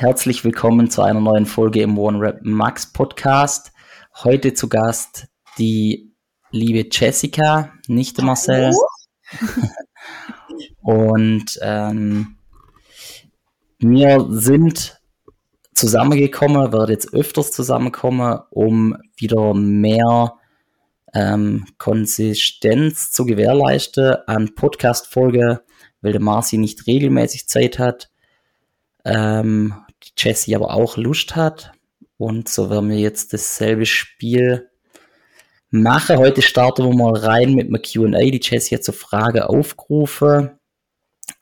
Herzlich willkommen zu einer neuen Folge im One Rap Max Podcast. Heute zu Gast die liebe Jessica, nicht der Marcel. Und ähm, wir sind zusammengekommen, werden jetzt öfters zusammenkommen, um wieder mehr ähm, Konsistenz zu gewährleisten an Podcast-Folge, weil der Marci nicht regelmäßig Zeit hat. Ähm, die Jessie aber auch Lust hat. Und so werden wir jetzt dasselbe Spiel machen. Heute starten wir mal rein mit einem Q&A. Die Jessie hat so Frage aufgerufen.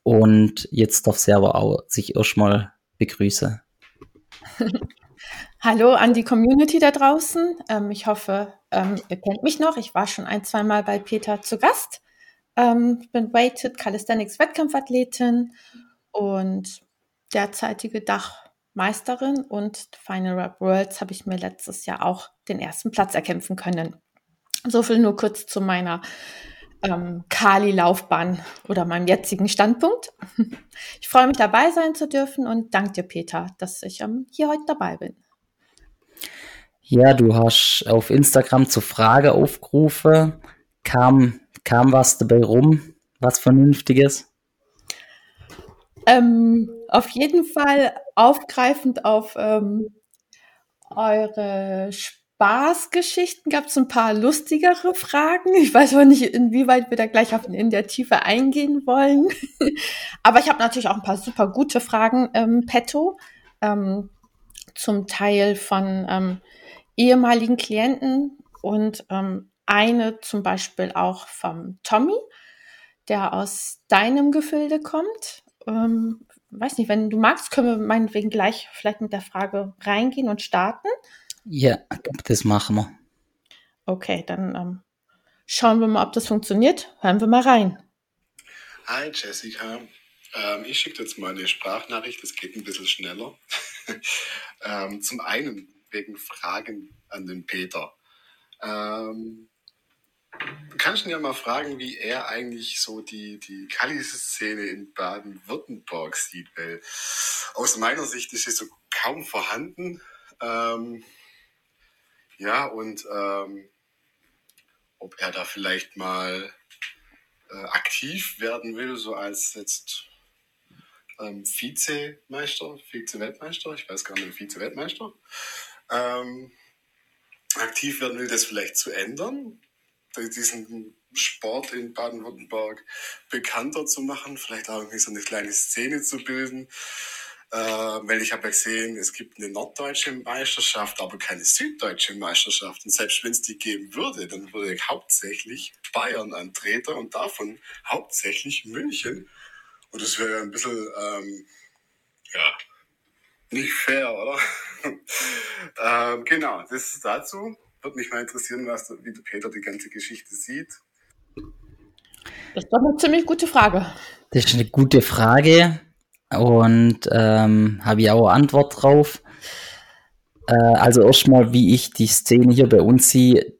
Und jetzt darf sie aber auch sich erstmal begrüßen. Hallo an die Community da draußen. Ähm, ich hoffe, ähm, ihr kennt mich noch. Ich war schon ein, zwei Mal bei Peter zu Gast. Ähm, ich bin Weighted Calisthenics Wettkampfathletin und derzeitige Dachmeisterin und Final Rap Worlds habe ich mir letztes Jahr auch den ersten Platz erkämpfen können. So viel nur kurz zu meiner ähm, Kali-Laufbahn oder meinem jetzigen Standpunkt. Ich freue mich dabei sein zu dürfen und danke dir, Peter, dass ich ähm, hier heute dabei bin. Ja, du hast auf Instagram zur Frage aufgerufen. Kam, kam was dabei rum? Was Vernünftiges? Ähm, auf jeden Fall aufgreifend auf ähm, eure Spaßgeschichten gab es ein paar lustigere Fragen. Ich weiß aber nicht, inwieweit wir da gleich auf, in der Tiefe eingehen wollen. aber ich habe natürlich auch ein paar super gute Fragen, ähm, petto. Ähm, zum Teil von ähm, ehemaligen Klienten und ähm, eine zum Beispiel auch vom Tommy, der aus deinem Gefilde kommt ähm, weiß nicht, wenn du magst, können wir meinetwegen gleich vielleicht mit der Frage reingehen und starten. Ja, das machen wir. Okay, dann ähm, schauen wir mal, ob das funktioniert. Hören wir mal rein. Hi Jessica. Ähm, ich schicke jetzt mal eine Sprachnachricht, das geht ein bisschen schneller. ähm, zum einen wegen Fragen an den Peter. Ähm, Du kannst ihn ja mal fragen, wie er eigentlich so die, die Kali-Szene in Baden-Württemberg sieht, weil aus meiner Sicht ist sie so kaum vorhanden. Ähm, ja, und ähm, ob er da vielleicht mal äh, aktiv werden will, so als jetzt ähm, Vizemeister, Vize-Weltmeister, ich weiß gar nicht, Vize-Weltmeister, ähm, aktiv werden will, das vielleicht zu ändern diesen Sport in Baden-Württemberg bekannter zu machen, vielleicht auch irgendwie so eine kleine Szene zu bilden. Äh, weil ich habe ja gesehen, es gibt eine norddeutsche Meisterschaft, aber keine süddeutsche Meisterschaft. Und selbst wenn es die geben würde, dann würde hauptsächlich Bayern antreten und davon hauptsächlich München. Und das wäre ein bisschen, ähm, ja, nicht fair, oder? ähm, genau, das ist dazu. Würde mich mal interessieren, was, wie der Peter die ganze Geschichte sieht. Das ist doch eine ziemlich gute Frage. Das ist eine gute Frage und ähm, habe ich auch Antwort drauf. Äh, also erstmal, wie ich die Szene hier bei uns sehe,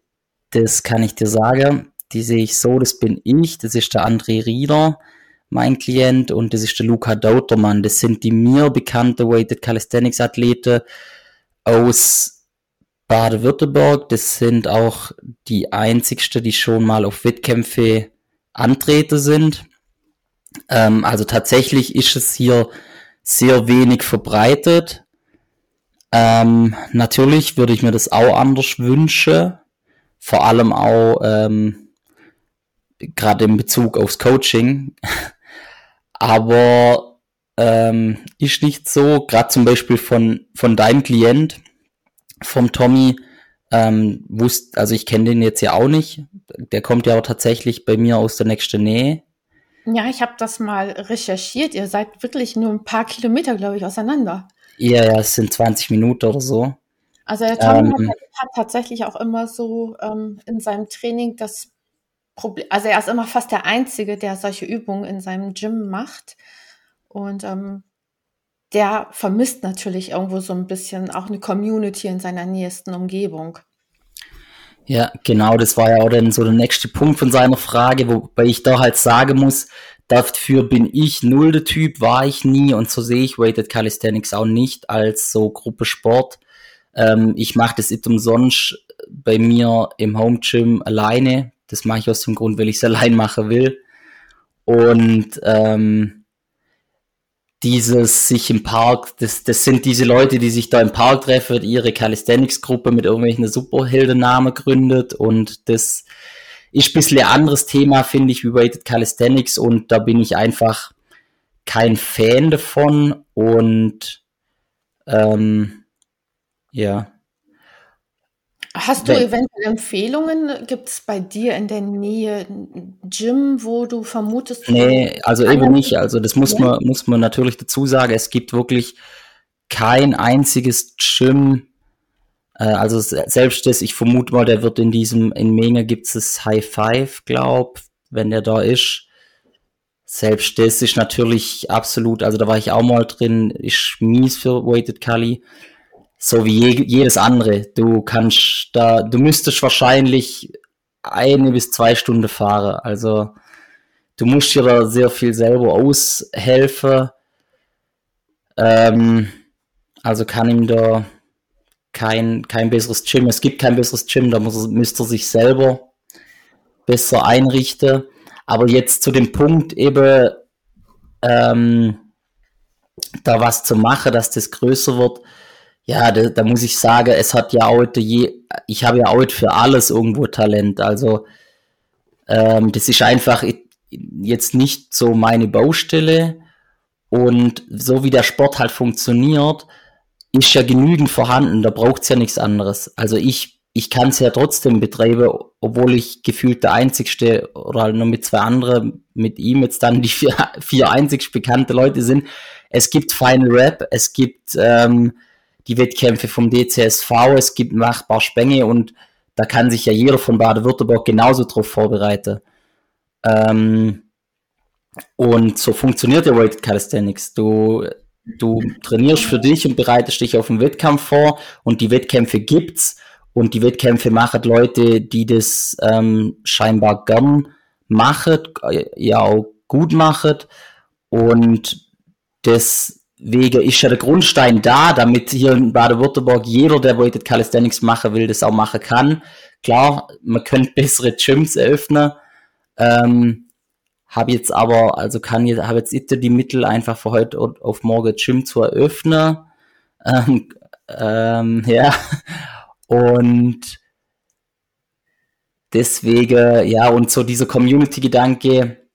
das kann ich dir sagen. Die sehe ich so, das bin ich, das ist der André Rieder, mein Klient, und das ist der Luca Dautermann. Das sind die mir bekannte Weighted Calisthenics Athleten aus Baden-Württemberg. Das sind auch die einzigsten, die schon mal auf Wettkämpfe antreten sind. Ähm, also tatsächlich ist es hier sehr wenig verbreitet. Ähm, natürlich würde ich mir das auch anders wünschen. Vor allem auch ähm, gerade in Bezug aufs Coaching. Aber ähm, ist nicht so, gerade zum Beispiel von, von deinem Klient, vom Tommy ähm, wusste, also ich kenne den jetzt ja auch nicht. Der kommt ja auch tatsächlich bei mir aus der nächsten Nähe. Ja, ich habe das mal recherchiert. Ihr seid wirklich nur ein paar Kilometer, glaube ich, auseinander. Ja, ja, es sind 20 Minuten oder so. Also der Tommy ähm, hat, hat, tatsächlich auch immer so ähm, in seinem Training das Problem, also er ist immer fast der Einzige, der solche Übungen in seinem Gym macht. Und ähm, der vermisst natürlich irgendwo so ein bisschen auch eine Community in seiner nächsten Umgebung. Ja, genau, das war ja auch dann so der nächste Punkt von seiner Frage, wobei ich da halt sagen muss, dafür bin ich null der Typ, war ich nie und so sehe ich Weighted Calisthenics auch nicht als so Gruppe Sport. Ähm, ich mache das nicht umsonst bei mir im Home Gym alleine. Das mache ich aus dem Grund, weil ich es allein machen will. Und ähm, dieses sich im Park, das, das sind diese Leute, die sich da im Park treffen, ihre Calisthenics-Gruppe mit irgendwelchen Superheldennamen gründet und das ist ein bisschen ein anderes Thema, finde ich, wie Weighted Calisthenics und da bin ich einfach kein Fan davon und ähm, ja. Hast du eventuell Empfehlungen? Gibt es bei dir in der Nähe ein Gym, wo du vermutest? Nee, also eben nicht. Also das muss man, muss man natürlich dazu sagen. Es gibt wirklich kein einziges Gym, äh, also selbst das, ich vermute mal, der wird in diesem, in Menge gibt es High Five, glaub, wenn der da ist. Selbst das ist natürlich absolut, also da war ich auch mal drin, ist mies für Weighted Kali so wie je, jedes andere. Du kannst da, du müsstest wahrscheinlich eine bis zwei Stunden fahren. Also du musst dir da sehr viel selber aushelfen. Ähm, also kann ihm da kein, kein besseres Gym. Es gibt kein besseres Gym, da muss, müsste er sich selber besser einrichten. Aber jetzt zu dem Punkt eben, ähm, da was zu machen, dass das größer wird ja, da, da muss ich sagen, es hat ja auch je, ich habe ja auch für alles irgendwo Talent. Also ähm, das ist einfach jetzt nicht so meine Baustelle. Und so wie der Sport halt funktioniert, ist ja genügend vorhanden, da braucht es ja nichts anderes. Also ich, ich kann es ja trotzdem betreiben, obwohl ich gefühlt der einzigste oder halt nur mit zwei anderen, mit ihm jetzt dann die vier, vier einzig bekannte Leute sind. Es gibt Final Rap, es gibt ähm, die Wettkämpfe vom DCSV, es gibt machbar Spenge und da kann sich ja jeder von Baden-Württemberg genauso drauf vorbereiten. Ähm, und so funktioniert der Weighted Calisthenics. Du, du trainierst für dich und bereitest dich auf einen Wettkampf vor und die Wettkämpfe gibt's und die Wettkämpfe machen Leute, die das ähm, scheinbar gern machen, ja auch gut machen und das wegen ist ja der Grundstein da, damit hier in Baden-Württemberg jeder, der Weighted Calisthenics machen will, das auch machen kann. Klar, man könnte bessere Gyms eröffnen. Ähm, habe jetzt aber, also kann jetzt, habe jetzt nicht die Mittel einfach von heute auf morgen Gym zu eröffnen. Ähm, ähm, ja. Und deswegen, ja, und so dieser Community-Gedanke,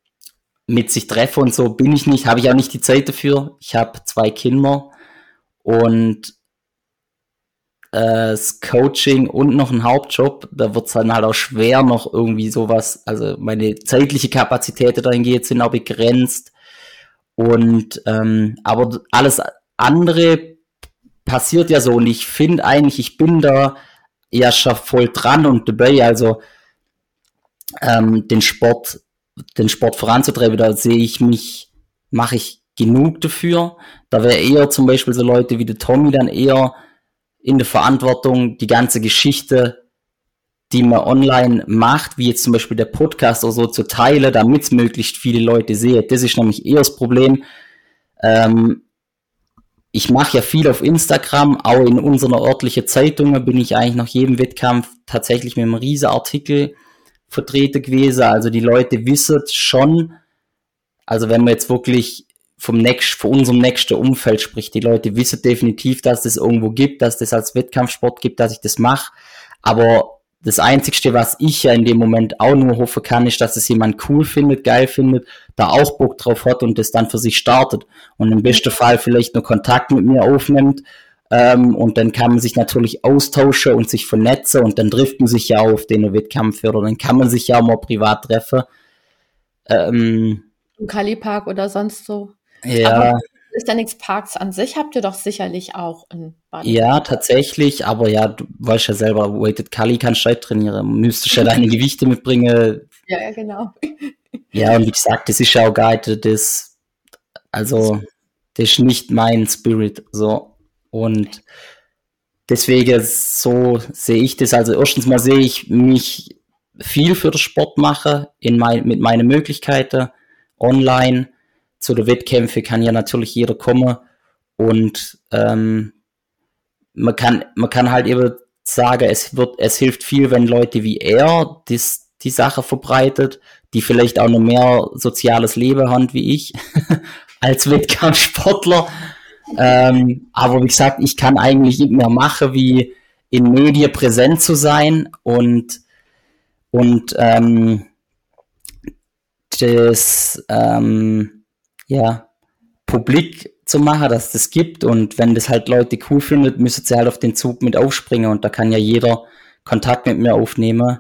mit sich treffe und so bin ich nicht, habe ich auch nicht die Zeit dafür. Ich habe zwei Kinder und äh, das Coaching und noch ein Hauptjob, da wird es dann halt auch schwer noch irgendwie sowas, also meine zeitliche Kapazität dahin sind auch begrenzt und ähm, aber alles andere passiert ja so und ich finde eigentlich, ich bin da ja schon voll dran und dabei, also ähm, den Sport den Sport voranzutreiben, da sehe ich mich, mache ich genug dafür. Da wäre eher zum Beispiel so Leute wie der Tommy dann eher in der Verantwortung, die ganze Geschichte, die man online macht, wie jetzt zum Beispiel der Podcast oder so, zu teilen, damit es möglichst viele Leute sehen. Das ist nämlich eher das Problem. Ähm, ich mache ja viel auf Instagram, auch in unserer örtlichen Zeitung bin ich eigentlich nach jedem Wettkampf tatsächlich mit einem riesen Artikel vertreten gewesen. Also die Leute wissen schon, also wenn man jetzt wirklich vom nächsten, von unserem nächsten Umfeld spricht, die Leute wissen definitiv, dass es das irgendwo gibt, dass das als Wettkampfsport gibt, dass ich das mache. Aber das Einzigste, was ich ja in dem Moment auch nur hoffen kann, ist, dass es jemand cool findet, geil findet, da auch Bock drauf hat und das dann für sich startet. Und im besten Fall vielleicht nur Kontakt mit mir aufnimmt ähm, und dann kann man sich natürlich austauschen und sich vernetzen und dann trifft man sich ja auf den Wettkampf oder dann kann man sich ja auch mal privat treffen. Ähm, Im Kali-Park oder sonst so. Ja. Aber ist ja nichts Parks an sich, habt ihr doch sicherlich auch in Baden. Ja, tatsächlich, aber ja, du weißt ja selber, Weighted Kali kannst du halt trainieren, müsstest ja deine Gewichte mitbringen. Ja, ja, genau. Ja, und wie gesagt, das ist ja auch geil, das, also, das ist nicht mein Spirit, so. Und deswegen so sehe ich das. Also erstens mal sehe ich mich viel für den Sport machen in mein, mit meinen Möglichkeiten online. Zu den Wettkämpfen kann ja natürlich jeder kommen und ähm, man kann, man kann halt eben sagen, es wird, es hilft viel, wenn Leute wie er dies, die Sache verbreitet, die vielleicht auch noch mehr soziales Leben haben wie ich als Wettkampfsportler. Ähm, aber wie gesagt, ich kann eigentlich nicht mehr machen, wie in Medien präsent zu sein und, und ähm, das ähm, ja, publik zu machen, dass das gibt und wenn das halt Leute cool findet, müssen sie halt auf den Zug mit aufspringen und da kann ja jeder Kontakt mit mir aufnehmen.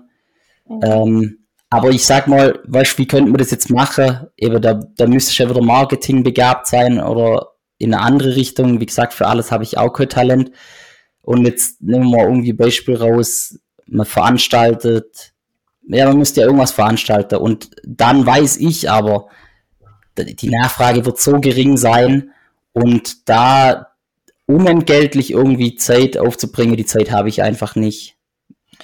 Mhm. Aber ich sag mal, weißt wie könnte man das jetzt machen? Eben, da, da müsste ich ja wieder Marketing begabt sein oder in eine andere Richtung. Wie gesagt, für alles habe ich auch kein Talent. Und jetzt nehmen wir mal irgendwie Beispiel raus, man veranstaltet, ja, man müsste ja irgendwas veranstalten. Und dann weiß ich aber, die Nachfrage wird so gering sein, und da unentgeltlich irgendwie Zeit aufzubringen, die Zeit habe ich einfach nicht.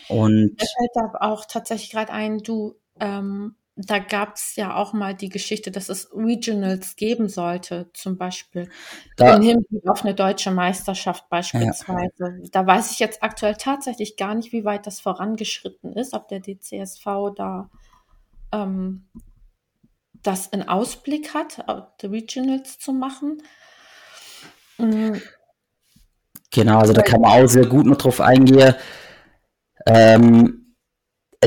Und Mir fällt da auch tatsächlich gerade ein, du, ähm, da gab es ja auch mal die Geschichte, dass es Regionals geben sollte, zum Beispiel da, im Hinblick auf eine deutsche Meisterschaft beispielsweise. Ja. Da weiß ich jetzt aktuell tatsächlich gar nicht, wie weit das vorangeschritten ist, ob der DCSV da ähm, das in Ausblick hat, die Regionals zu machen. Mhm. Genau, also da kann man auch sehr gut noch drauf eingehen. Ähm,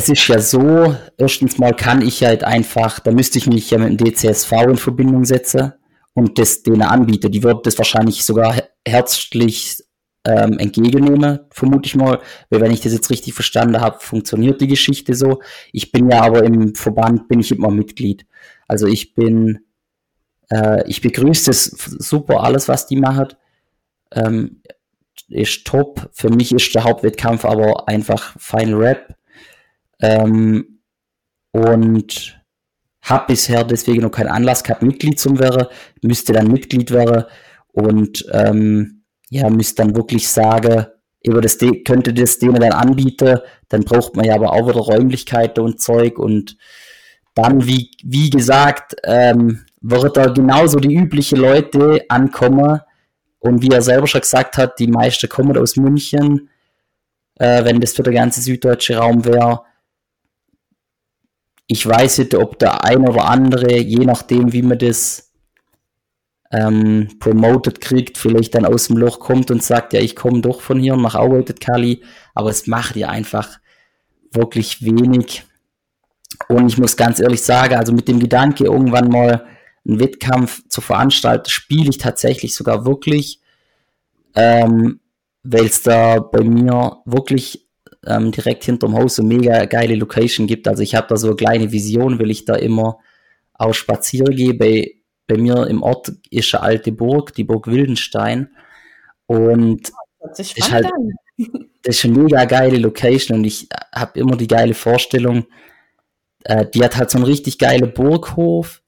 es ist ja so, erstens mal kann ich halt einfach, da müsste ich mich ja mit dem DCSV in Verbindung setzen und das denen anbieten. Die würden das wahrscheinlich sogar herzlich ähm, entgegennehmen, vermute ich mal, weil wenn ich das jetzt richtig verstanden habe, funktioniert die Geschichte so. Ich bin ja aber im Verband, bin ich immer Mitglied. Also ich bin äh, ich begrüße das super, alles, was die machen. Ähm, ist top. Für mich ist der Hauptwettkampf aber einfach Final Rap. Ähm, und habe bisher deswegen noch keinen Anlass gehabt, Mitglied zu werden. Müsste dann Mitglied werden und ähm, ja, müsste dann wirklich sagen, über das könnte das denen dann anbieten, dann braucht man ja aber auch wieder Räumlichkeiten und Zeug und dann, wie, wie gesagt, ähm, wird da genauso die üblichen Leute ankommen. Und wie er selber schon gesagt hat, die meisten kommen aus München. Äh, wenn das für den ganzen süddeutsche Raum wäre. Ich weiß nicht, ob der ein oder andere, je nachdem, wie man das ähm, promoted kriegt, vielleicht dann aus dem Loch kommt und sagt, ja, ich komme doch von hier und mache arbeitet Kali. Aber es macht ja einfach wirklich wenig. Und ich muss ganz ehrlich sagen, also mit dem Gedanke, irgendwann mal einen Wettkampf zu veranstalten, spiele ich tatsächlich sogar wirklich, ähm, weil es da bei mir wirklich ähm, direkt hinterm Haus so mega geile Location gibt. Also ich habe da so eine kleine Vision, will ich da immer auch spazieren gehe. Bei, bei mir im Ort ist eine alte Burg, die Burg Wildenstein. Und das ist, halt, das ist eine mega geile Location und ich habe immer die geile Vorstellung, äh, die hat halt so einen richtig geilen Burghof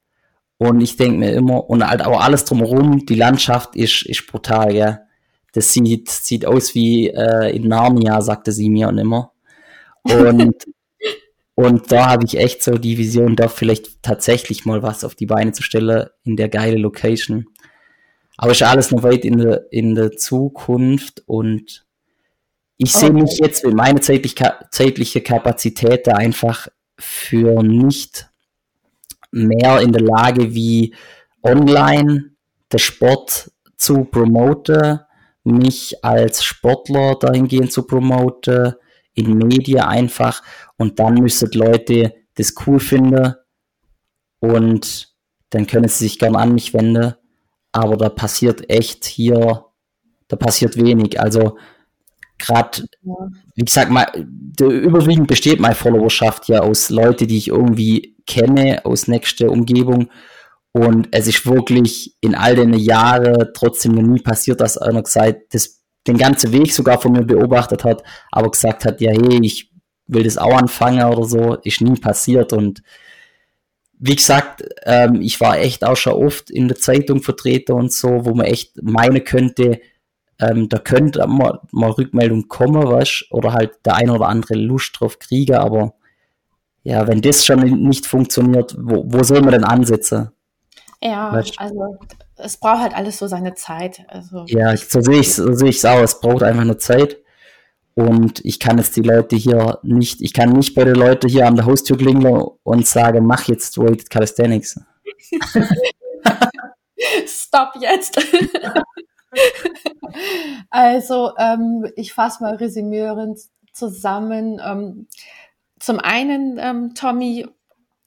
und ich denke mir immer, und halt auch alles drumherum, die Landschaft ist, ist brutal, ja. Das sieht, sieht aus wie äh, in Narnia, sagte sie mir und immer. Und, und da habe ich echt so die Vision, da vielleicht tatsächlich mal was auf die Beine zu stellen in der geile Location. Aber ist alles noch weit in der, in der Zukunft und ich sehe okay. mich jetzt mit meiner zeitliche, zeitliche Kapazität da einfach für nicht mehr in der Lage, wie online der Sport zu promoten, mich als Sportler dahingehend zu promoten, in Medien einfach und dann müssen Leute das cool finden und dann können sie sich gern an mich wenden, aber da passiert echt hier, da passiert wenig. Also gerade, ja. wie gesagt, mal, überwiegend besteht meine Followerschaft ja aus Leuten, die ich irgendwie kenne, aus nächster Umgebung. Und es ist wirklich in all den Jahren trotzdem noch nie passiert, dass einer gesagt, das, den ganzen Weg sogar von mir beobachtet hat, aber gesagt hat, ja, hey, ich will das auch anfangen oder so, ist nie passiert. Und wie gesagt, ähm, ich war echt auch schon oft in der Zeitung vertreten und so, wo man echt meinen könnte, ähm, da könnte mal, mal Rückmeldung kommen, was oder halt der ein oder andere Lust drauf kriegen, aber ja, wenn das schon nicht funktioniert, wo, wo soll man denn ansetzen? Ja, also es braucht halt alles so seine Zeit. Also, ja, so sehe ich so sehe ich auch. Es braucht einfach eine Zeit. Und ich kann jetzt die Leute hier nicht, ich kann nicht bei den Leuten hier an der Haustür klingeln und sagen, mach jetzt Weighted Calisthenics. Stopp jetzt. also, ähm, ich fasse mal resümierend zusammen. Ähm, zum einen, ähm, Tommy,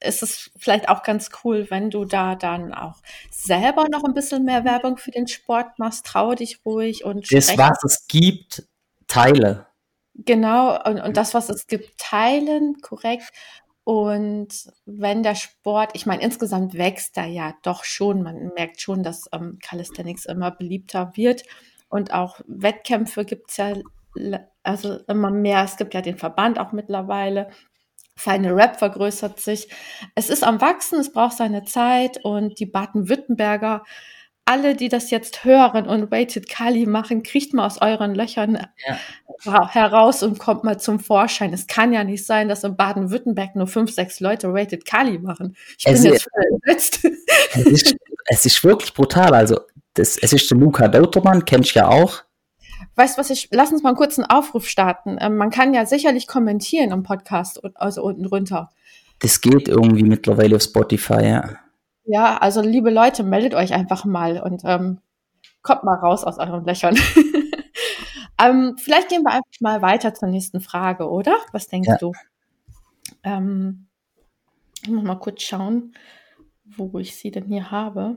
ist es vielleicht auch ganz cool, wenn du da dann auch selber noch ein bisschen mehr Werbung für den Sport machst. Trau dich ruhig und Das, was es gibt, teile. Genau, und, und das, was es gibt, teilen, korrekt. Und wenn der Sport, ich meine, insgesamt wächst er ja doch schon. Man merkt schon, dass ähm, Calisthenics immer beliebter wird. Und auch Wettkämpfe gibt es ja also immer mehr. Es gibt ja den Verband auch mittlerweile. Feine Rap vergrößert sich. Es ist am Wachsen, es braucht seine Zeit und die Baden-Württemberger alle, die das jetzt hören und Weighted Kali machen, kriegt mal aus euren Löchern ja. heraus und kommt mal zum Vorschein. Es kann ja nicht sein, dass in Baden-Württemberg nur fünf, sechs Leute Weighted Kali machen. Ich bin es jetzt ist, es, ist, es ist wirklich brutal. Also, das, es ist der Luca Deutermann, kennst du ja auch. Weißt du was, ich, lass uns mal einen kurzen Aufruf starten. Ähm, man kann ja sicherlich kommentieren im Podcast, also unten runter. Das geht irgendwie mittlerweile auf Spotify, ja. Ja, also liebe Leute, meldet euch einfach mal und ähm, kommt mal raus aus euren Löchern. ähm, vielleicht gehen wir einfach mal weiter zur nächsten Frage, oder? Was denkst ja. du? Ähm, ich muss mal kurz schauen, wo ich sie denn hier habe.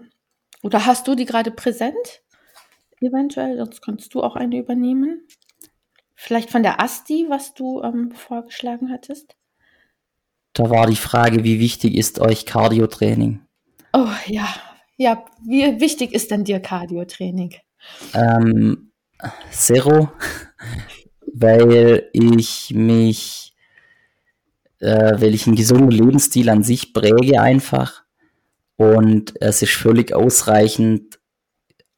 Oder hast du die gerade präsent? Eventuell, sonst kannst du auch eine übernehmen. Vielleicht von der Asti, was du ähm, vorgeschlagen hattest. Da war die Frage, wie wichtig ist euch Cardio-Training? Oh ja, ja. Wie wichtig ist denn dir Cardio-Training? Ähm, Zero, weil ich mich, äh, weil ich einen gesunden Lebensstil an sich präge einfach und es ist völlig ausreichend,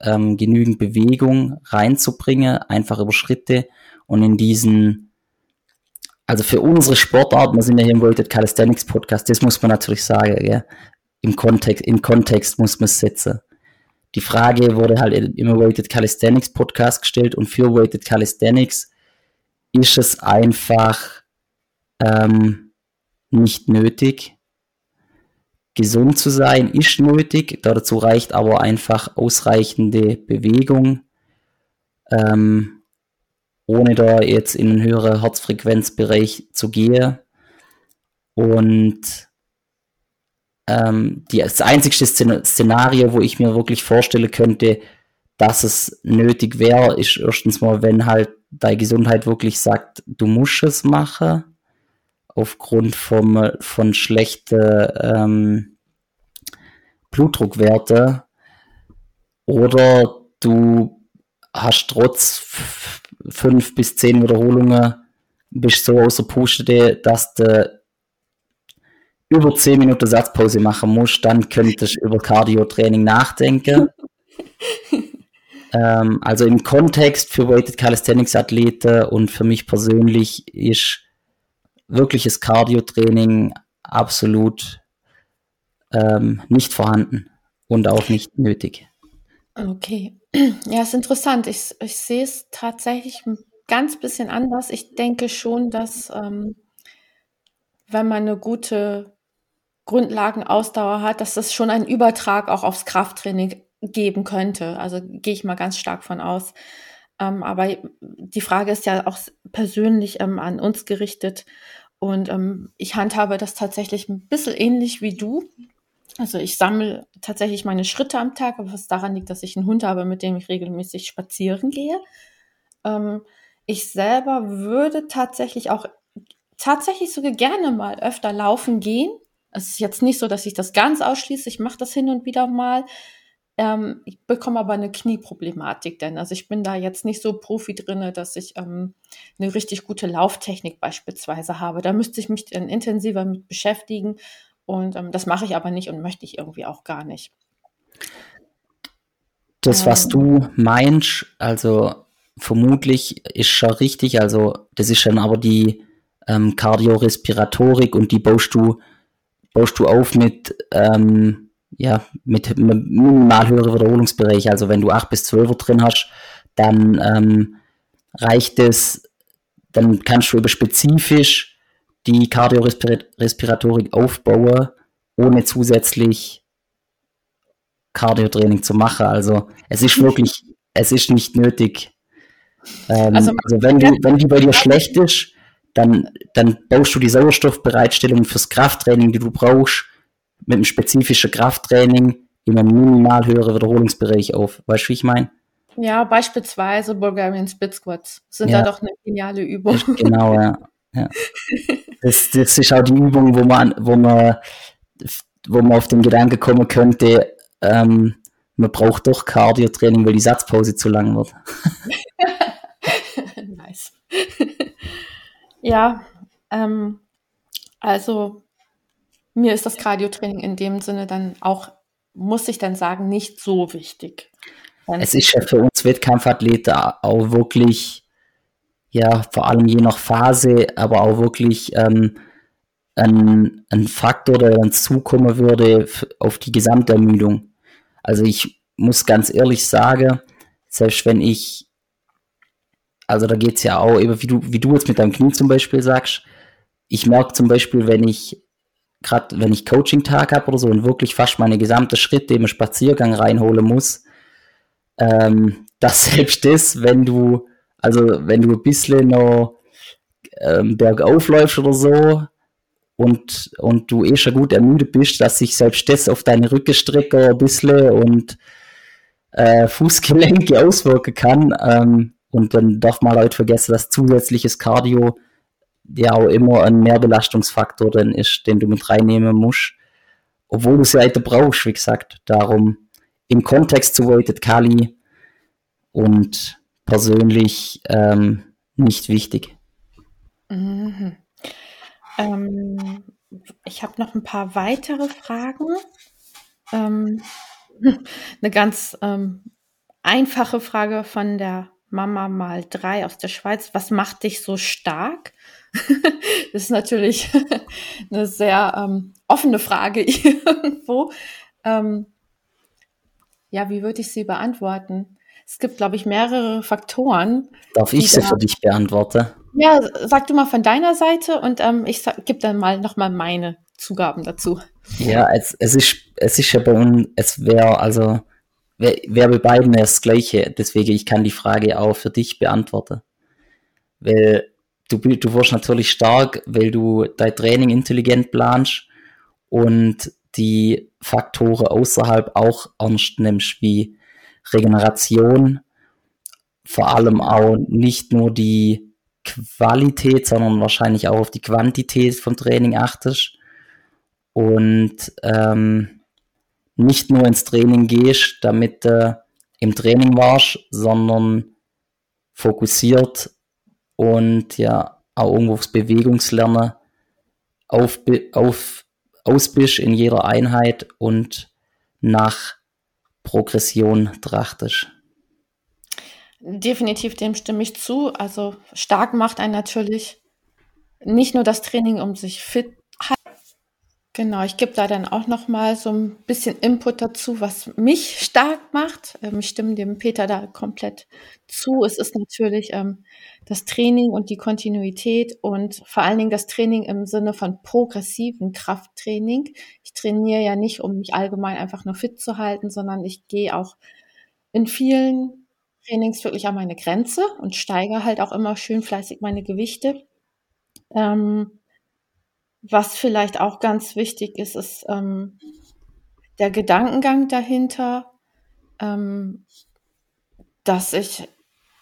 ähm, genügend Bewegung reinzubringen, einfach über Schritte und in diesen, also für unsere Sportart, wir sind ja hier im Weighted Calisthenics Podcast, das muss man natürlich sagen, gell? im Kontext, in Kontext muss man es setzen. Die Frage wurde halt im Weighted Calisthenics Podcast gestellt und für Weighted Calisthenics ist es einfach ähm, nicht nötig. Gesund zu sein ist nötig, dazu reicht aber einfach ausreichende Bewegung, ähm, ohne da jetzt in einen höheren Herzfrequenzbereich zu gehen. Und ähm, die, das einzigste Szenario, wo ich mir wirklich vorstellen könnte, dass es nötig wäre, ist erstens mal, wenn halt deine Gesundheit wirklich sagt, du musst es machen, aufgrund vom, von schlechten ähm, Blutdruckwerte, oder du hast trotz fünf bis zehn Wiederholungen bist so außer Puste, dass du über 10 Minuten Satzpause machen musst, dann könntest du über Cardio-Training nachdenken. ähm, also im Kontext für Weighted Calisthenics Athleten und für mich persönlich ist wirkliches Cardio-Training absolut ähm, nicht vorhanden und auch nicht nötig. Okay. Ja, ist interessant. Ich, ich sehe es tatsächlich ein ganz bisschen anders. Ich denke schon, dass ähm, wenn man eine gute Grundlagenausdauer hat, dass das schon einen Übertrag auch aufs Krafttraining geben könnte. Also gehe ich mal ganz stark von aus. Ähm, aber die Frage ist ja auch persönlich ähm, an uns gerichtet. Und ähm, ich handhabe das tatsächlich ein bisschen ähnlich wie du. Also ich sammle tatsächlich meine Schritte am Tag, was daran liegt, dass ich einen Hund habe, mit dem ich regelmäßig spazieren gehe. Ähm, ich selber würde tatsächlich auch tatsächlich sogar gerne mal öfter laufen gehen. Es ist jetzt nicht so, dass ich das ganz ausschließe. Ich mache das hin und wieder mal. Ähm, ich bekomme aber eine Knieproblematik, denn also ich bin da jetzt nicht so Profi drinne, dass ich ähm, eine richtig gute Lauftechnik beispielsweise habe. Da müsste ich mich dann intensiver mit beschäftigen und ähm, das mache ich aber nicht und möchte ich irgendwie auch gar nicht. Das, was ähm. du meinst, also vermutlich ist schon richtig. Also das ist dann aber die ähm, Kardiorespiratorik und die baust du baust du auf mit ähm, ja, mit einem minimal höheren Wiederholungsbereich. Also wenn du 8 bis 12 drin hast, dann ähm, reicht es, dann kannst du über spezifisch die Kardiorespiratorik aufbauen, ohne zusätzlich Cardio-Training zu machen. Also es ist wirklich, es ist nicht nötig. Ähm, also, also, wenn du, wenn die bei dir schlecht ist, dann, dann baust du die Sauerstoffbereitstellung fürs Krafttraining, die du brauchst, mit einem spezifischen Krafttraining in einem minimal höheren Wiederholungsbereich auf. Weißt du, wie ich meine? Ja, beispielsweise Bulgarian Split Squats sind ja. da doch eine geniale Übung. Genau, ja. ja. Das, das ist auch die Übung, wo man, wo man, wo man auf den Gedanken kommen könnte, ähm, man braucht doch Cardio-Training, weil die Satzpause zu lang wird. nice. ja, ähm, also mir ist das Cardio-Training in dem Sinne dann auch, muss ich dann sagen, nicht so wichtig. Es ist ja für uns Wettkampfathleten auch wirklich, ja, vor allem je nach Phase, aber auch wirklich ähm, ein, ein Faktor, der dann zukommen würde auf die Gesamtermüdung. Also ich muss ganz ehrlich sagen, selbst wenn ich, also da geht es ja auch, wie du, wie du jetzt mit deinem Knie zum Beispiel sagst, ich merke zum Beispiel, wenn ich gerade wenn ich Coaching-Tag habe oder so und wirklich fast meine gesamte Schritte im Spaziergang reinholen muss, ähm, dass selbst das, wenn du, also wenn du ein bisschen noch ähm, bergauf läufst oder so und, und du eh schon gut ermüdet bist, dass sich selbst das auf deine Rückenstrecke ein bisschen und äh, Fußgelenke auswirken kann. Ähm, und dann darf man halt vergessen, dass zusätzliches Cardio ja auch immer ein Mehrbelastungsfaktor dann ist, den du mit reinnehmen musst. Obwohl du es ja weiter brauchst, wie gesagt. Darum im Kontext zu Weighted Kali und persönlich ähm, nicht wichtig. Mhm. Ähm, ich habe noch ein paar weitere Fragen. Ähm, eine ganz ähm, einfache Frage von der Mama mal drei aus der Schweiz. Was macht dich so stark? das ist natürlich eine sehr ähm, offene Frage irgendwo. Ähm, ja, wie würde ich sie beantworten? Es gibt, glaube ich, mehrere Faktoren. Darf ich sie für dich beantworten? Ja, sag du mal von deiner Seite und ähm, ich gebe dann mal nochmal meine Zugaben dazu. Ja, es, es, ist, es ist ja bei uns, es wäre also, wäre wär bei beiden das Gleiche. Deswegen, ich kann die Frage auch für dich beantworten. Weil du, du wirst natürlich stark, weil du dein Training intelligent planst und die Faktoren außerhalb auch ernst nimmst, wie Regeneration, vor allem auch nicht nur die Qualität, sondern wahrscheinlich auch auf die Quantität vom Training achtest und ähm, nicht nur ins Training gehst, damit du im Training warst, sondern fokussiert und ja auch irgendwo aufs Bewegungslernen auf, auf, aus in jeder Einheit und nach Progression trachtest. Definitiv, dem stimme ich zu. Also stark macht einen natürlich nicht nur das Training, um sich fit Genau, ich gebe da dann auch noch mal so ein bisschen Input dazu, was mich stark macht. Ähm, ich stimme dem Peter da komplett zu. Es ist natürlich ähm, das Training und die Kontinuität und vor allen Dingen das Training im Sinne von progressiven Krafttraining. Ich trainiere ja nicht, um mich allgemein einfach nur fit zu halten, sondern ich gehe auch in vielen Trainings wirklich an meine Grenze und steigere halt auch immer schön fleißig meine Gewichte. Ähm, was vielleicht auch ganz wichtig ist, ist ähm, der Gedankengang dahinter, ähm, dass ich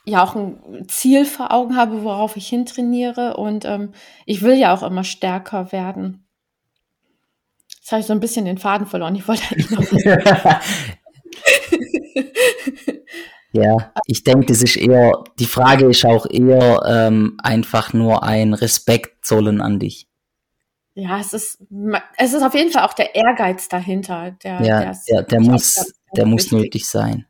ja auch ein Ziel vor Augen habe, worauf ich hintrainiere und ähm, ich will ja auch immer stärker werden. Jetzt habe ich so ein bisschen den Faden verloren. Ich wollte eigentlich noch Ja, ich denke, das ist eher, die Frage ist auch eher ähm, einfach nur ein Respekt zollen an dich ja, es ist, es ist auf jeden Fall auch der Ehrgeiz dahinter. Der, ja, der, der muss, der muss nötig sein.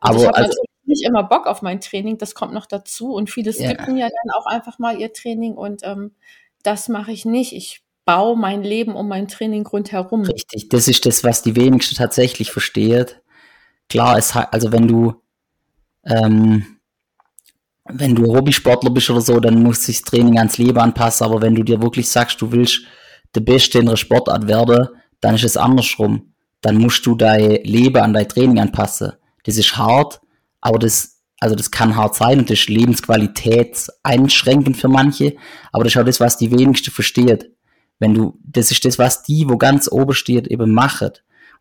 Aber ich habe also, nicht immer Bock auf mein Training, das kommt noch dazu. Und viele skippen ja, ja dann auch einfach mal ihr Training und ähm, das mache ich nicht. Ich baue mein Leben um mein Training rundherum. Richtig, das ist das, was die wenigsten tatsächlich versteht. Klar, es hat, also wenn du, ähm, wenn du Hobbysportler bist oder so, dann muss sich das Training ans Leben anpassen, aber wenn du dir wirklich sagst, du willst der Beste in der Sportart werden, dann ist es andersrum. Dann musst du dein Leben an dein Training anpassen. Das ist hart, aber das, also das kann hart sein und das ist Lebensqualität einschränkend für manche, aber das ist auch das, was die wenigsten versteht. Wenn du, das ist das, was die, wo ganz oben steht, eben machen.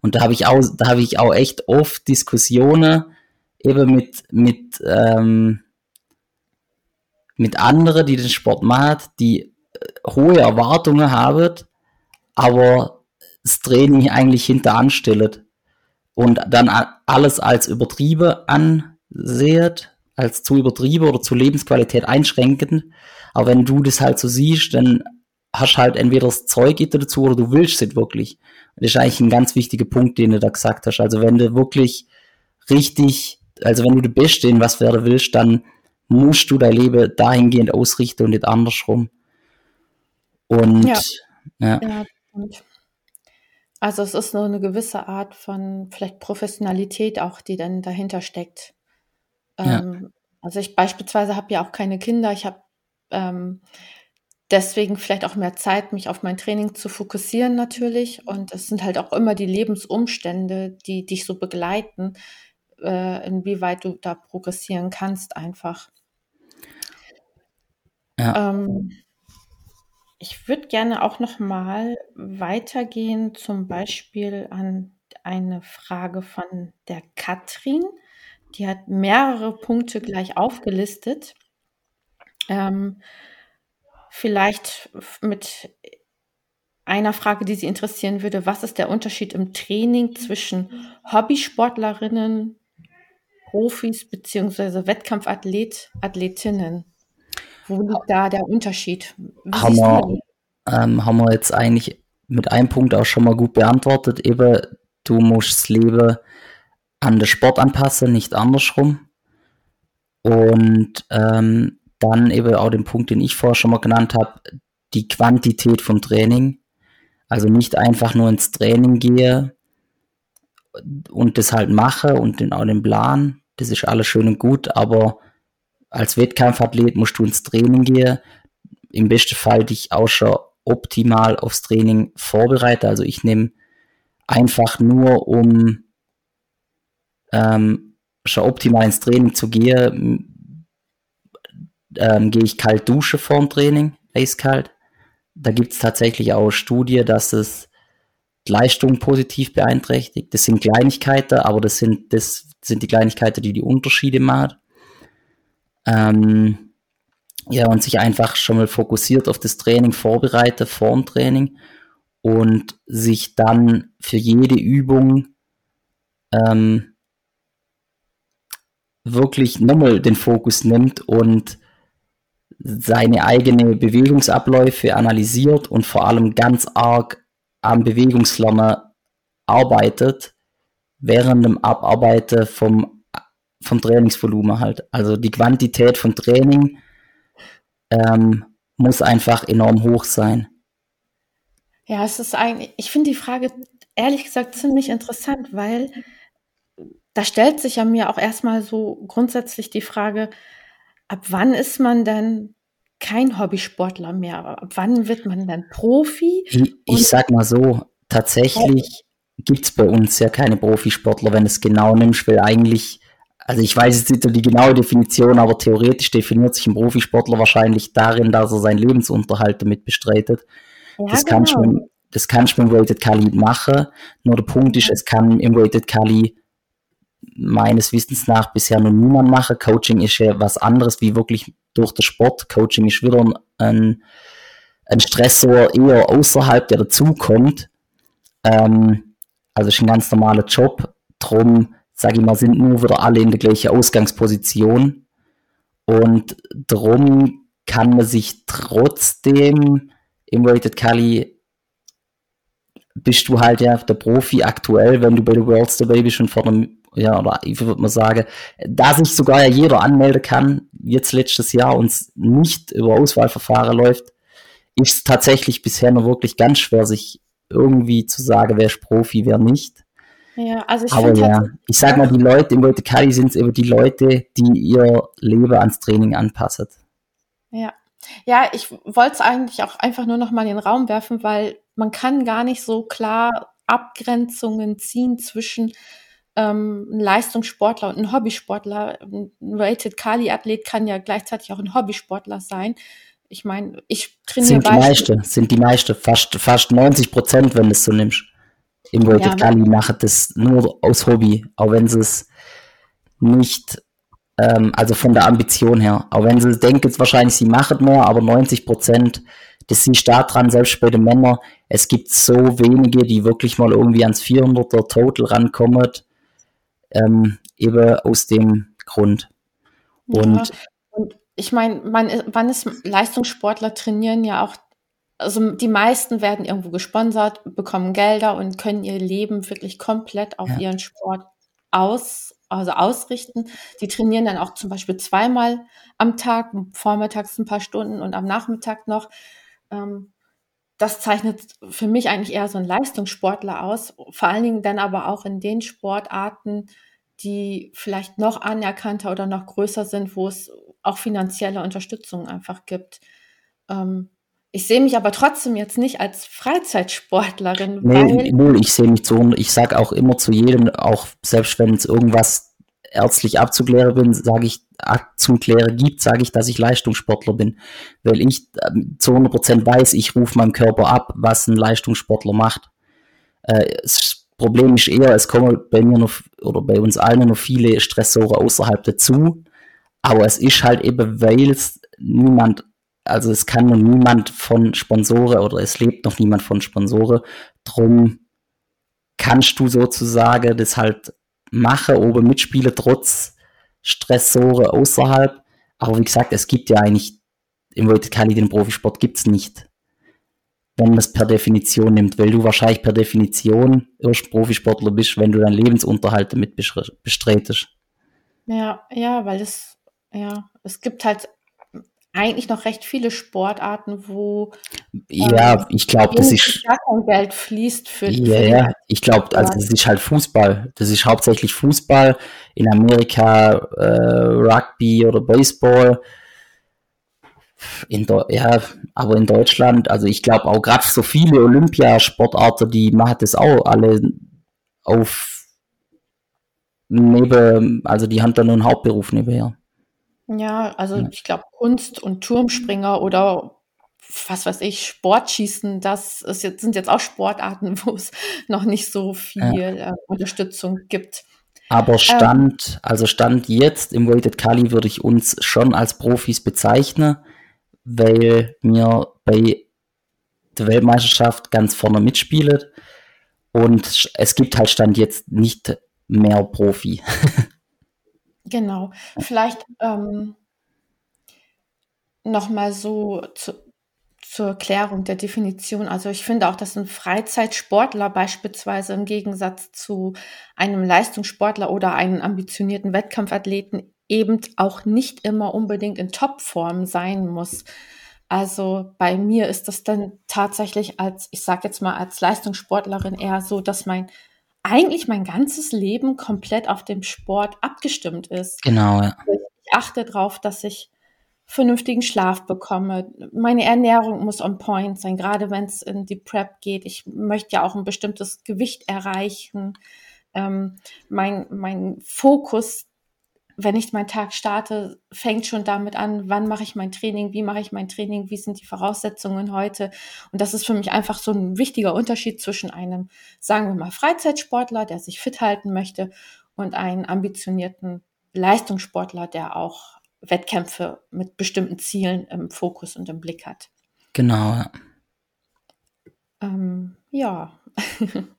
Und da habe ich auch, da habe ich auch echt oft Diskussionen eben mit, mit, ähm, mit anderen, die den Sport machen, die hohe Erwartungen haben, aber das Training eigentlich hinter anstellt und dann alles als übertrieben anseht, als zu übertrieben oder zu Lebensqualität einschränkend. Aber wenn du das halt so siehst, dann hast halt entweder das Zeug dazu oder du willst es wirklich. Das ist eigentlich ein ganz wichtiger Punkt, den du da gesagt hast. Also wenn du wirklich richtig, also wenn du der Beste in was werden willst, dann musst du dein Leben dahingehend ausrichten und nicht andersrum. Und ja. ja. ja also es ist nur eine gewisse Art von vielleicht Professionalität auch, die dann dahinter steckt. Ja. Ähm, also ich beispielsweise habe ja auch keine Kinder. Ich habe ähm, deswegen vielleicht auch mehr Zeit, mich auf mein Training zu fokussieren natürlich. Und es sind halt auch immer die Lebensumstände, die dich so begleiten, äh, inwieweit du da progressieren kannst einfach. Ja. Ähm, ich würde gerne auch noch mal weitergehen, zum Beispiel an eine Frage von der Katrin. Die hat mehrere Punkte gleich aufgelistet. Ähm, vielleicht mit einer Frage, die Sie interessieren würde. Was ist der Unterschied im Training zwischen Hobbysportlerinnen, Profis bzw. Wettkampfathlet, Athletinnen? Wo liegt da der Unterschied? haben wir, ähm, haben wir jetzt eigentlich mit einem Punkt auch schon mal gut beantwortet. Eben, du musst das Leben an den Sport anpassen, nicht andersrum. Und ähm, dann eben auch den Punkt, den ich vorher schon mal genannt habe, die Quantität vom Training. Also nicht einfach nur ins Training gehe und das halt mache und den, auch den Plan. Das ist alles schön und gut, aber als Wettkampfathlet musst du ins Training gehen, im besten Fall dich auch schon optimal aufs Training vorbereiten. Also ich nehme einfach nur, um ähm, schon optimal ins Training zu gehen, ähm, gehe ich kalt duschen vor dem Training, eiskalt. Da gibt es tatsächlich auch Studien, dass es Leistung positiv beeinträchtigt. Das sind Kleinigkeiten, aber das sind, das sind die Kleinigkeiten, die die Unterschiede machen. Ähm, ja, und sich einfach schon mal fokussiert auf das Training vorbereitet, vorm Training und sich dann für jede Übung ähm, wirklich nochmal den Fokus nimmt und seine eigene Bewegungsabläufe analysiert und vor allem ganz arg am Bewegungslernen arbeitet, während dem Abarbeiten vom vom Trainingsvolumen halt. Also die Quantität von Training ähm, muss einfach enorm hoch sein. Ja, es ist eigentlich, ich finde die Frage ehrlich gesagt ziemlich interessant, weil da stellt sich ja mir auch erstmal so grundsätzlich die Frage, ab wann ist man denn kein Hobbysportler mehr? Ab wann wird man dann Profi? Ich, ich sag mal so, tatsächlich gibt es bei uns ja keine Profisportler, wenn es genau nimmst, weil eigentlich also ich weiß jetzt nicht die genaue Definition, aber theoretisch definiert sich ein Profisportler wahrscheinlich darin, dass er seinen Lebensunterhalt damit bestreitet. Ja, das, genau. kannst du, das kannst du mit Weighted Kali machen. Nur der Punkt ist, es kann im Weighted Kali meines Wissens nach bisher noch niemand machen. Coaching ist ja was anderes wie wirklich durch den Sport. Coaching ist wieder ein, ein Stressor eher außerhalb, der dazukommt. Ähm, also ist ein ganz normaler Job. Drum sage ich mal, sind nur wieder alle in der gleichen Ausgangsposition. Und darum kann man sich trotzdem im Weighted Kali bist du halt ja der Profi aktuell, wenn du bei der Worlds dabei bist und vor dem, ja, oder ich würde mal sagen, da sich sogar ja jeder anmelden kann, jetzt letztes Jahr uns nicht über Auswahlverfahren läuft, ist tatsächlich bisher noch wirklich ganz schwer, sich irgendwie zu sagen, wer ist Profi, wer nicht. Ja, also ich Aber ja, tatsächlich, ich sag mal, die Leute im World Kali sind eben die Leute, die ihr Leben ans Training anpassen. ja. Ja, ich wollte es eigentlich auch einfach nur noch mal in den Raum werfen, weil man kann gar nicht so klar Abgrenzungen ziehen zwischen ähm, einem Leistungssportler und einem Hobbysportler. Ein Rated Kali-Athlet kann ja gleichzeitig auch ein Hobbysportler sein. Ich meine, ich trainiere Sind die meisten, sind die meisten, fast, fast 90 Prozent, wenn du es so nimmst. Im World Ja, Kali machen das nur aus Hobby, auch wenn sie es nicht, ähm, also von der Ambition her, auch wenn sie denken jetzt wahrscheinlich, sie machen mehr, aber 90 Prozent, das siehst du da dran, selbst bei den Männern, es gibt so wenige, die wirklich mal irgendwie ans 400er Total rankommen, ähm, eben aus dem Grund. Und ja, und ich meine, man, wann ist Leistungssportler trainieren ja auch, also die meisten werden irgendwo gesponsert, bekommen Gelder und können ihr Leben wirklich komplett auf Ja. ihren Sport aus, also ausrichten. Die trainieren dann auch zum Beispiel zweimal am Tag, vormittags ein paar Stunden und am Nachmittag noch. Ähm, das zeichnet für mich eigentlich eher so ein Leistungssportler aus, vor allen Dingen dann aber auch in den Sportarten, die vielleicht noch anerkannter oder noch größer sind, wo es auch finanzielle Unterstützung einfach gibt. Ähm, ich sehe mich aber trotzdem jetzt nicht als Freizeitsportlerin, Nee, null, ich sehe mich zu, ich sag auch immer zu jedem, auch selbst wenn es irgendwas ärztlich abzuklären bin, sage ich, abzuklären gibt, sage ich, dass ich Leistungssportler bin. Weil ich ähm, zu 100% weiß, ich rufe meinem Körper ab, was ein Leistungssportler macht. Äh, das Problem ist eher, es kommen bei mir noch, oder bei uns allen noch viele Stressoren außerhalb dazu. Aber es ist halt eben, weil es niemand, also es kann noch niemand von Sponsoren oder es lebt noch niemand von Sponsoren. Drum kannst du sozusagen das halt machen, oben mitspielen, trotz Stressoren außerhalb. Aber wie gesagt, es gibt ja eigentlich im World Kali den Profisport gibt's nicht. Wenn man es per Definition nimmt, weil du wahrscheinlich per Definition erst Profisportler bist, wenn du deinen Lebensunterhalt damit bestreitest. Ja, ja, weil es, ja, es gibt halt eigentlich noch recht viele Sportarten, wo Ja, ich glaube, das ist Geld fließt für, Ja, ja, ich glaube, also das ist halt Fußball. Das ist hauptsächlich Fußball. In Amerika äh, Rugby oder Baseball. In Deu ja, aber in Deutschland, also ich glaube auch gerade so viele Olympiasportarten, die machen das auch alle auf neben, also die haben da nur einen Hauptberuf nebenher. Ja, also Ja. ich glaube, Kunst und Turmspringer oder was weiß ich, Sportschießen, das ist jetzt, sind jetzt auch Sportarten, wo es noch nicht so viel äh, Unterstützung gibt. Aber Stand, also Stand jetzt im Weighted Kali würde ich uns schon als Profis bezeichnen, weil wir bei der Weltmeisterschaft ganz vorne mitspielen. Und es gibt halt Stand jetzt nicht mehr Profi. Genau. Vielleicht ähm, nochmal so zu, zur Klärung der Definition. Also ich finde auch, dass ein Freizeitsportler beispielsweise im Gegensatz zu einem Leistungssportler oder einem ambitionierten Wettkampfathleten eben auch nicht immer unbedingt in Topform sein muss. Also bei mir ist das dann tatsächlich als, ich sage jetzt mal, als Leistungssportlerin eher so, dass mein eigentlich mein ganzes Leben komplett auf dem Sport abgestimmt ist. Genau, ja. Ich achte darauf, dass ich vernünftigen Schlaf bekomme. Meine Ernährung muss on point sein, gerade wenn es in die Prep geht. Ich möchte ja auch ein bestimmtes Gewicht erreichen. Ähm, mein, mein Fokus, wenn ich meinen Tag starte, fängt schon damit an, wann mache ich mein Training, wie mache ich mein Training, wie sind die Voraussetzungen heute. Und das ist für mich einfach so ein wichtiger Unterschied zwischen einem, sagen wir mal, Freizeitsportler, der sich fit halten möchte, und einem ambitionierten Leistungssportler, der auch Wettkämpfe mit bestimmten Zielen im Fokus und im Blick hat. Genau, ja. Ähm, ja.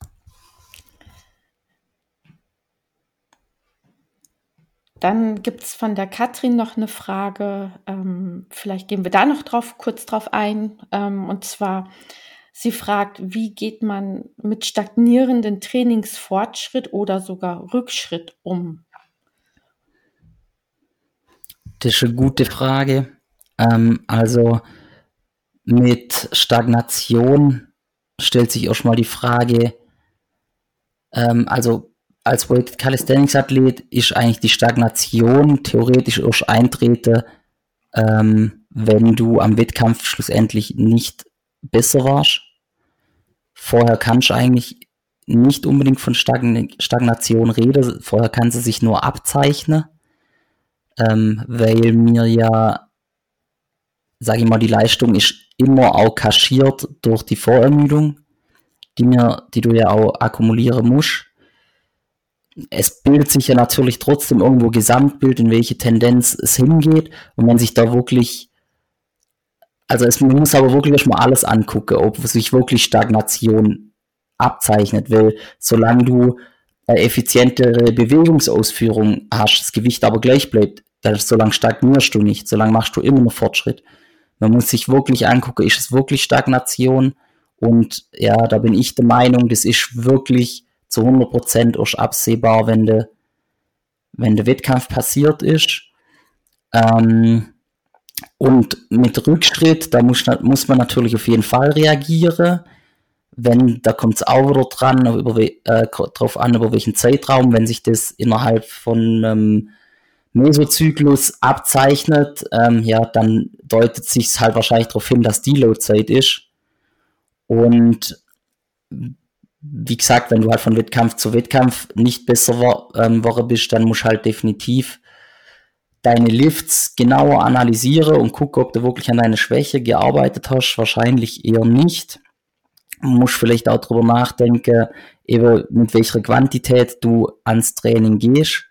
Dann gibt es von der Katrin noch eine Frage, ähm, vielleicht gehen wir da noch drauf, kurz drauf ein. Ähm, und zwar, sie fragt, wie geht man mit stagnierenden Trainingsfortschritt oder sogar Rückschritt um? Das ist eine gute Frage. Ähm, also, mit Stagnation stellt sich erstmal die Frage, ähm, also als Weighted Calisthenics Athlet ist eigentlich die Stagnation theoretisch erst eintreten, ähm, wenn du am Wettkampf schlussendlich nicht besser warst. Vorher kannst du eigentlich nicht unbedingt von Stagn Stagnation reden, vorher kann sie sich nur abzeichnen, ähm, weil mir ja, sage ich mal, die Leistung ist immer auch kaschiert durch die Vorermüdung, die, mir, die du ja auch akkumulieren musst es bildet sich ja natürlich trotzdem irgendwo Gesamtbild, in welche Tendenz es hingeht. Und wenn sich da wirklich, also es, man muss aber wirklich erstmal alles angucken, ob sich wirklich Stagnation abzeichnet, weil solange du eine effizientere Bewegungsausführung hast, das Gewicht aber gleich bleibt, dann solange stagnierst du nicht, solange machst du immer noch Fortschritt. Man muss sich wirklich angucken, ist es wirklich Stagnation? Und ja, da bin ich der Meinung, das ist wirklich zu 100% erst absehbar, wenn der, wenn der Wettkampf passiert ist. Ähm, und mit Rückschritt, da muss, muss man natürlich auf jeden Fall reagieren. Wenn, da kommt es auch wieder dran, über, äh, drauf an, über welchen Zeitraum, wenn sich das innerhalb von ähm, Mesozyklus abzeichnet, ähm, ja, dann deutet sich halt wahrscheinlich darauf hin, dass die Loadzeit ist. Und wie gesagt, wenn du halt von Wettkampf zu Wettkampf nicht besser war, ähm, Woche bist, dann musst du halt definitiv deine Lifts genauer analysieren und gucken, ob du wirklich an deine Schwäche gearbeitet hast. Wahrscheinlich eher nicht. Du musst vielleicht auch darüber nachdenken, eben mit welcher Quantität du ans Training gehst,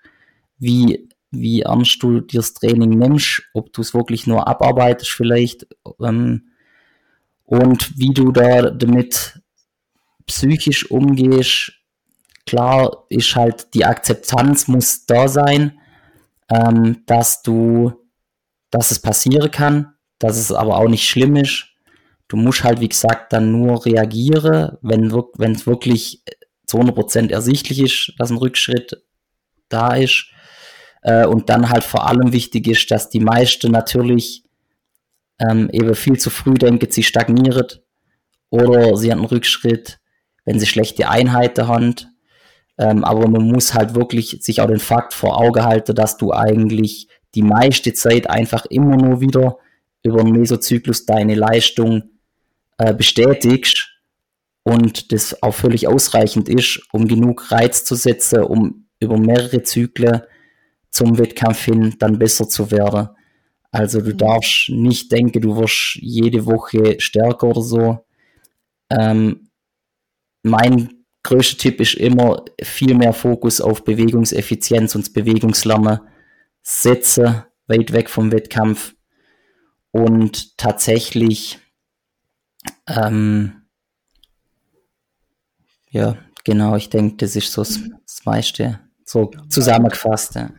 wie, wie ernst du dir das Training nimmst, ob du es wirklich nur abarbeitest vielleicht ähm, und wie du da damit psychisch umgehst, klar ist halt die Akzeptanz muss da sein, ähm, dass du, dass es passieren kann, dass es aber auch nicht schlimm ist. Du musst halt, wie gesagt, dann nur reagieren, wenn wenn es wirklich zu 100% ersichtlich ist, dass ein Rückschritt da ist. Äh, und dann halt vor allem wichtig ist, dass die meisten natürlich ähm, eben viel zu früh denken, sie stagniert oder sie hat einen Rückschritt wenn sie schlechte Einheiten haben. Ähm, aber man muss halt wirklich sich auch den Fakt vor Auge halten, dass du eigentlich die meiste Zeit einfach immer nur wieder über den Mesozyklus deine Leistung äh, bestätigst und das auch völlig ausreichend ist, um genug Reiz zu setzen, um über mehrere Zyklen zum Wettkampf hin dann besser zu werden. Also du mhm. darfst nicht denken, du wirst jede Woche stärker oder so. Ähm, mein größter Tipp ist immer viel mehr Fokus auf Bewegungseffizienz und Bewegungslernen setzen, weit weg vom Wettkampf und tatsächlich ähm, ja, genau, ich denke, das ist so das, das meiste so zusammengefasst. Ja.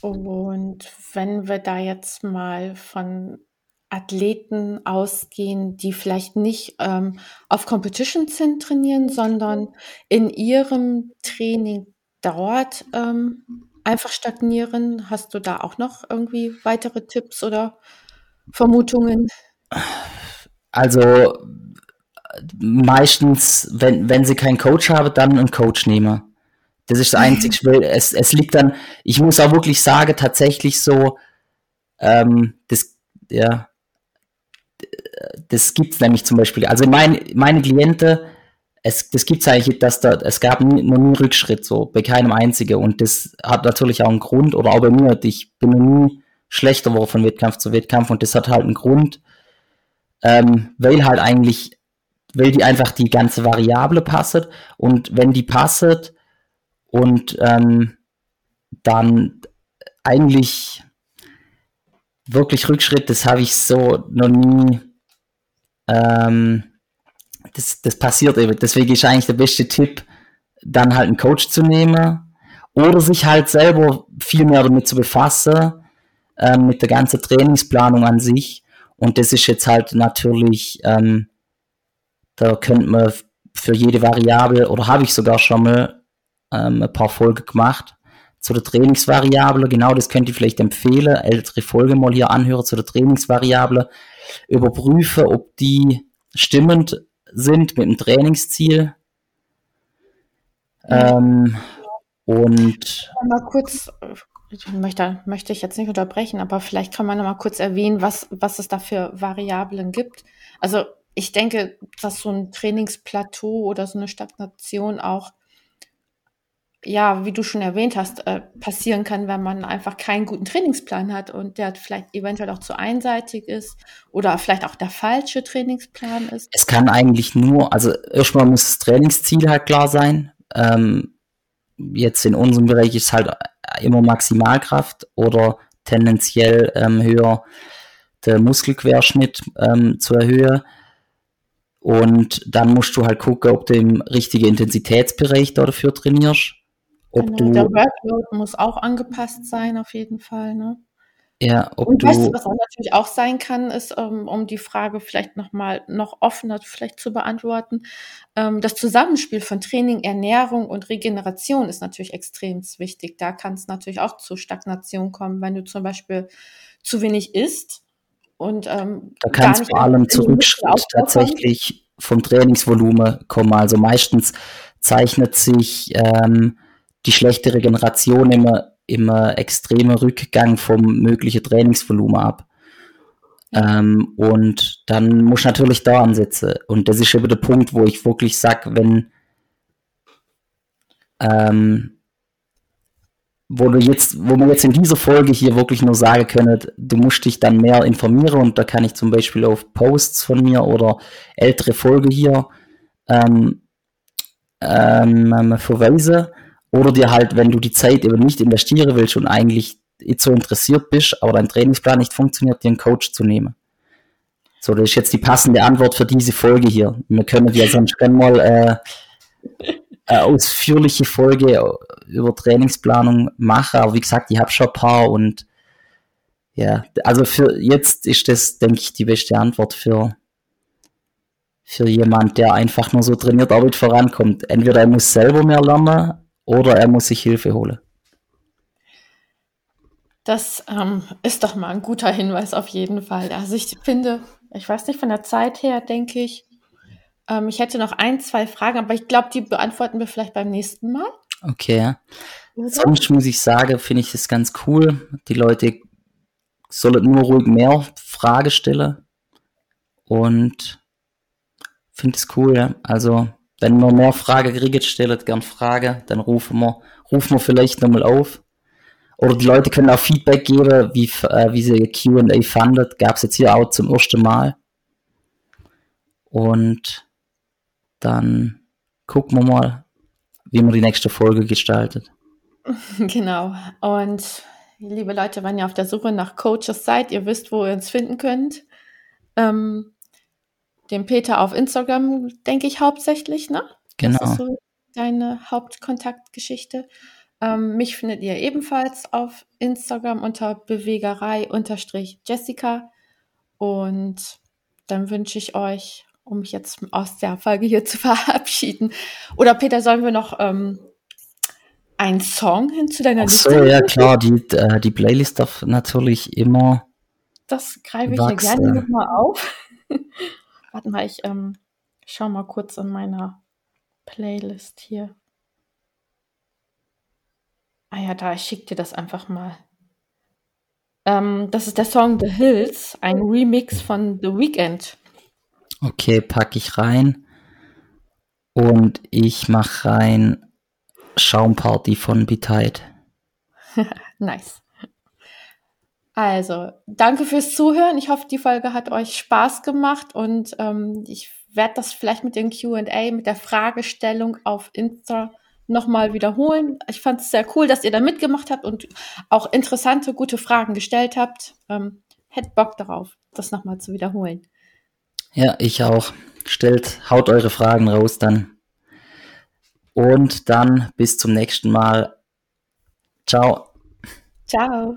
Und wenn wir da jetzt mal von Athleten ausgehen, die vielleicht nicht ähm, auf Competitions hin trainieren, sondern in ihrem Training dort ähm, einfach stagnieren. Hast du da auch noch irgendwie weitere Tipps oder Vermutungen? Also meistens, wenn, wenn sie keinen Coach haben, dann einen Coach nehmen. Das ist das Einzige, es, es liegt dann, ich muss auch wirklich sagen, tatsächlich so, ähm, das, ja, das gibt's nämlich zum Beispiel. Also mein, meine Klienten, es, das gibt's eigentlich, dass da, es gab nie, noch nie Rückschritt, so, bei keinem einzigen. Und das hat natürlich auch einen Grund, oder auch bei mir, ich bin noch nie schlechter geworden von Wettkampf zu Wettkampf und das hat halt einen Grund, ähm, weil halt eigentlich, weil die einfach die ganze Variable passet und wenn die passet und ähm, dann eigentlich wirklich Rückschritt, das habe ich so noch nie. Ähm, das, das passiert eben. Deswegen ist eigentlich der beste Tipp, dann halt einen Coach zu nehmen oder sich halt selber viel mehr damit zu befassen, ähm, mit der ganzen Trainingsplanung an sich. Und das ist jetzt halt natürlich, ähm, da könnte man für jede Variable, oder habe ich sogar schon mal ähm, ein paar Folgen gemacht, zu der Trainingsvariable. Genau, das könnt ihr vielleicht empfehlen. Ältere Folge mal hier anhören zu der Trainingsvariable. überprüfe, ob die stimmend sind mit dem Trainingsziel. Ähm, und mal kurz, ich möchte, möchte ich jetzt nicht unterbrechen, aber vielleicht kann man noch mal kurz erwähnen, was, was es da für Variablen gibt. Also ich denke, dass so ein Trainingsplateau oder so eine Stagnation auch ja, wie du schon erwähnt hast, äh, passieren kann, wenn man einfach keinen guten Trainingsplan hat und der vielleicht eventuell auch zu einseitig ist oder vielleicht auch der falsche Trainingsplan ist. Es kann eigentlich nur, also erstmal muss das Trainingsziel halt klar sein. Ähm, jetzt in unserem Bereich ist halt immer Maximalkraft oder tendenziell ähm, höher der Muskelquerschnitt ähm, zu erhöhen. Und dann musst du halt gucken, ob du im richtigen Intensitätsbereich dafür trainierst. Ob genau, der Workload muss auch angepasst sein, auf jeden Fall. Ne? Ja, ob Und du, weißt du, was auch natürlich auch sein kann, ist, um, ähm, um die Frage vielleicht nochmal noch offener vielleicht zu beantworten, ähm, das Zusammenspiel von Training, Ernährung und Regeneration ist natürlich extrem wichtig. Da kann es natürlich auch zu Stagnation kommen, wenn du zum Beispiel zu wenig isst und ähm, da kann es vor allem Zurückschritt tatsächlich vom Trainingsvolumen kommen. Also meistens zeichnet sich ähm, die schlechte Regeneration immer, immer extremer Rückgang vom möglichen Trainingsvolumen ab. Ähm, und dann muss ich natürlich da ansetzen. Und das ist eben der Punkt, wo ich wirklich sage, wenn ähm, wo du jetzt, wo wir jetzt in dieser Folge hier wirklich nur sagen können, du musst dich dann mehr informieren und da kann ich zum Beispiel auf Posts von mir oder ältere Folge hier ähm, ähm, verweisen. Oder dir halt, wenn du die Zeit eben nicht investieren willst und eigentlich so interessiert bist, aber dein Trainingsplan nicht funktioniert, dir einen Coach zu nehmen. So, das ist jetzt die passende Antwort für diese Folge hier. Wir können ja sonst gerne mal äh, eine ausführliche Folge über Trainingsplanung machen, aber wie gesagt, ich habe schon ein paar und ja, also für jetzt ist das, denke ich, die beste Antwort für, für jemand, der einfach nur so trainiert, aber nicht vorankommt. Entweder er muss selber mehr lernen oder er muss sich Hilfe holen. Das ähm, ist doch mal ein guter Hinweis auf jeden Fall. Also ich finde, ich weiß nicht, von der Zeit her denke ich, ähm, ich hätte noch ein, zwei Fragen, aber ich glaube, die beantworten wir vielleicht beim nächsten Mal. Okay. Oder? Sonst muss ich sagen, finde ich es ganz cool. Die Leute sollen nur ruhig mehr Fragen stellen. Und finde es cool, ja. Also wenn wir mehr Fragen kriegen, stellt gern Fragen, dann rufen wir, rufen wir vielleicht nochmal auf. Oder die Leute können auch Feedback geben, wie, äh, wie sie Q&A fandet. Gab es jetzt hier auch zum ersten Mal. Und dann gucken wir mal, wie man die nächste Folge gestaltet. Genau. Und liebe Leute, wenn ihr auf der Suche nach Coaches seid, ihr wisst, wo ihr uns finden könnt. Ähm, dem Peter auf Instagram, denke ich, hauptsächlich, ne? Genau. Das ist so deine Hauptkontaktgeschichte. Ähm, mich findet ihr ebenfalls auf Instagram unter Bewegerei-Jessica. Und dann wünsche ich euch, um mich jetzt aus der Folge hier zu verabschieden. Oder Peter, sollen wir noch ähm, einen Song hin zu deiner Ach so, Liste? ja klar, die, äh, die Playlist darf natürlich immer. Das greife ich ja gerne nochmal auf. Warte mal, ich ähm, schau mal kurz in meiner Playlist hier. Ah ja, da, ich schick dir das einfach mal. Ähm, das ist der Song The Hills, ein Remix von The Weeknd. Okay, packe ich rein. Und ich mache rein Schaumparty von Betide. nice. Also, danke fürs Zuhören. Ich hoffe, die Folge hat euch Spaß gemacht und ähm, ich werde das vielleicht mit dem QA, mit der Fragestellung auf Insta nochmal wiederholen. Ich fand es sehr cool, dass ihr da mitgemacht habt und auch interessante, gute Fragen gestellt habt. Ähm, hätte Bock darauf, das nochmal zu wiederholen. Ja, ich auch. Stellt, haut eure Fragen raus dann. Und dann bis zum nächsten Mal. Ciao. Ciao.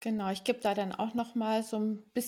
Genau, ich gebe da dann auch noch mal so ein bisschen